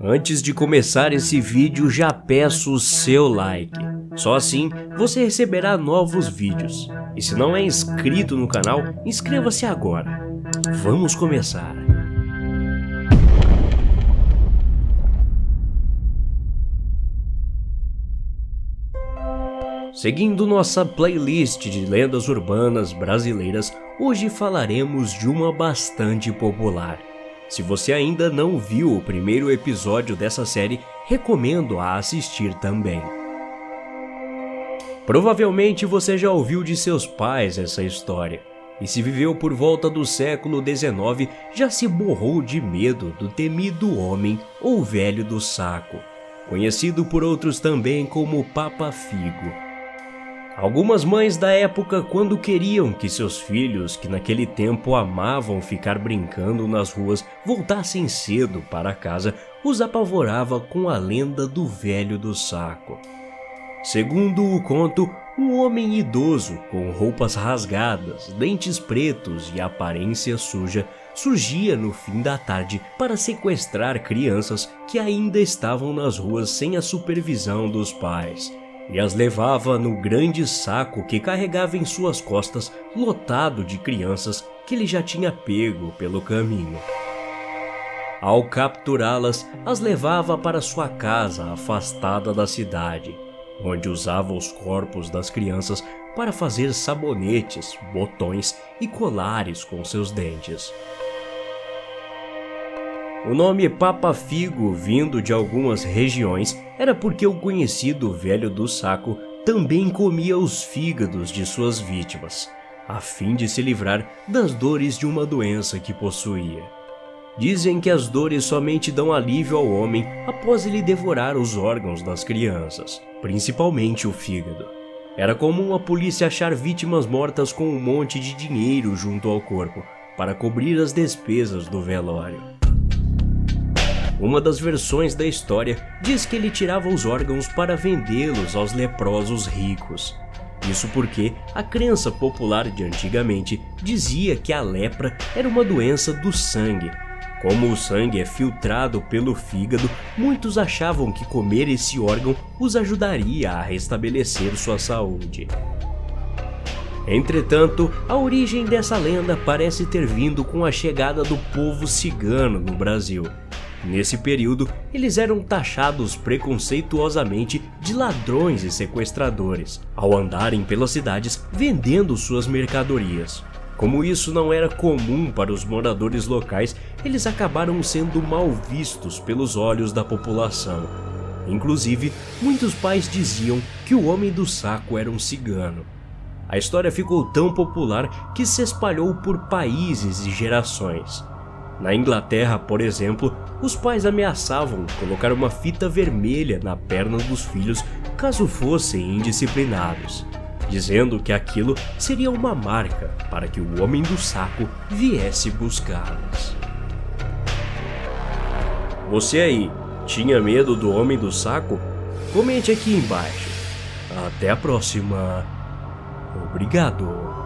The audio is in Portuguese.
Antes de começar esse vídeo, já peço o seu like. Só assim você receberá novos vídeos. E se não é inscrito no canal, inscreva-se agora. Vamos começar. Seguindo nossa playlist de lendas urbanas brasileiras, hoje falaremos de uma bastante popular. Se você ainda não viu o primeiro episódio dessa série, recomendo a assistir também. Provavelmente você já ouviu de seus pais essa história, e se viveu por volta do século XIX, já se borrou de medo do temido homem ou velho do saco, conhecido por outros também como Papa Figo. Algumas mães da época, quando queriam que seus filhos, que naquele tempo amavam ficar brincando nas ruas, voltassem cedo para casa, os apavorava com a lenda do velho do saco. Segundo o conto, um homem idoso, com roupas rasgadas, dentes pretos e aparência suja, surgia no fim da tarde para sequestrar crianças que ainda estavam nas ruas sem a supervisão dos pais e as levava no grande saco que carregava em suas costas, lotado de crianças que ele já tinha pego pelo caminho. Ao capturá-las, as levava para sua casa afastada da cidade, onde usava os corpos das crianças para fazer sabonetes, botões e colares com seus dentes. O nome Papa Figo, vindo de algumas regiões, era porque o conhecido velho do saco também comia os fígados de suas vítimas, a fim de se livrar das dores de uma doença que possuía. Dizem que as dores somente dão alívio ao homem após ele devorar os órgãos das crianças, principalmente o fígado. Era comum a polícia achar vítimas mortas com um monte de dinheiro junto ao corpo para cobrir as despesas do velório. Uma das versões da história diz que ele tirava os órgãos para vendê-los aos leprosos ricos. Isso porque a crença popular de antigamente dizia que a lepra era uma doença do sangue. Como o sangue é filtrado pelo fígado, muitos achavam que comer esse órgão os ajudaria a restabelecer sua saúde. Entretanto, a origem dessa lenda parece ter vindo com a chegada do povo cigano no Brasil. Nesse período, eles eram taxados preconceituosamente de ladrões e sequestradores, ao andarem pelas cidades vendendo suas mercadorias. Como isso não era comum para os moradores locais, eles acabaram sendo mal vistos pelos olhos da população. Inclusive, muitos pais diziam que o homem do saco era um cigano. A história ficou tão popular que se espalhou por países e gerações. Na Inglaterra, por exemplo, os pais ameaçavam colocar uma fita vermelha na perna dos filhos caso fossem indisciplinados, dizendo que aquilo seria uma marca para que o homem do saco viesse buscá-los. Você aí, tinha medo do homem do saco? Comente aqui embaixo. Até a próxima. Obrigado.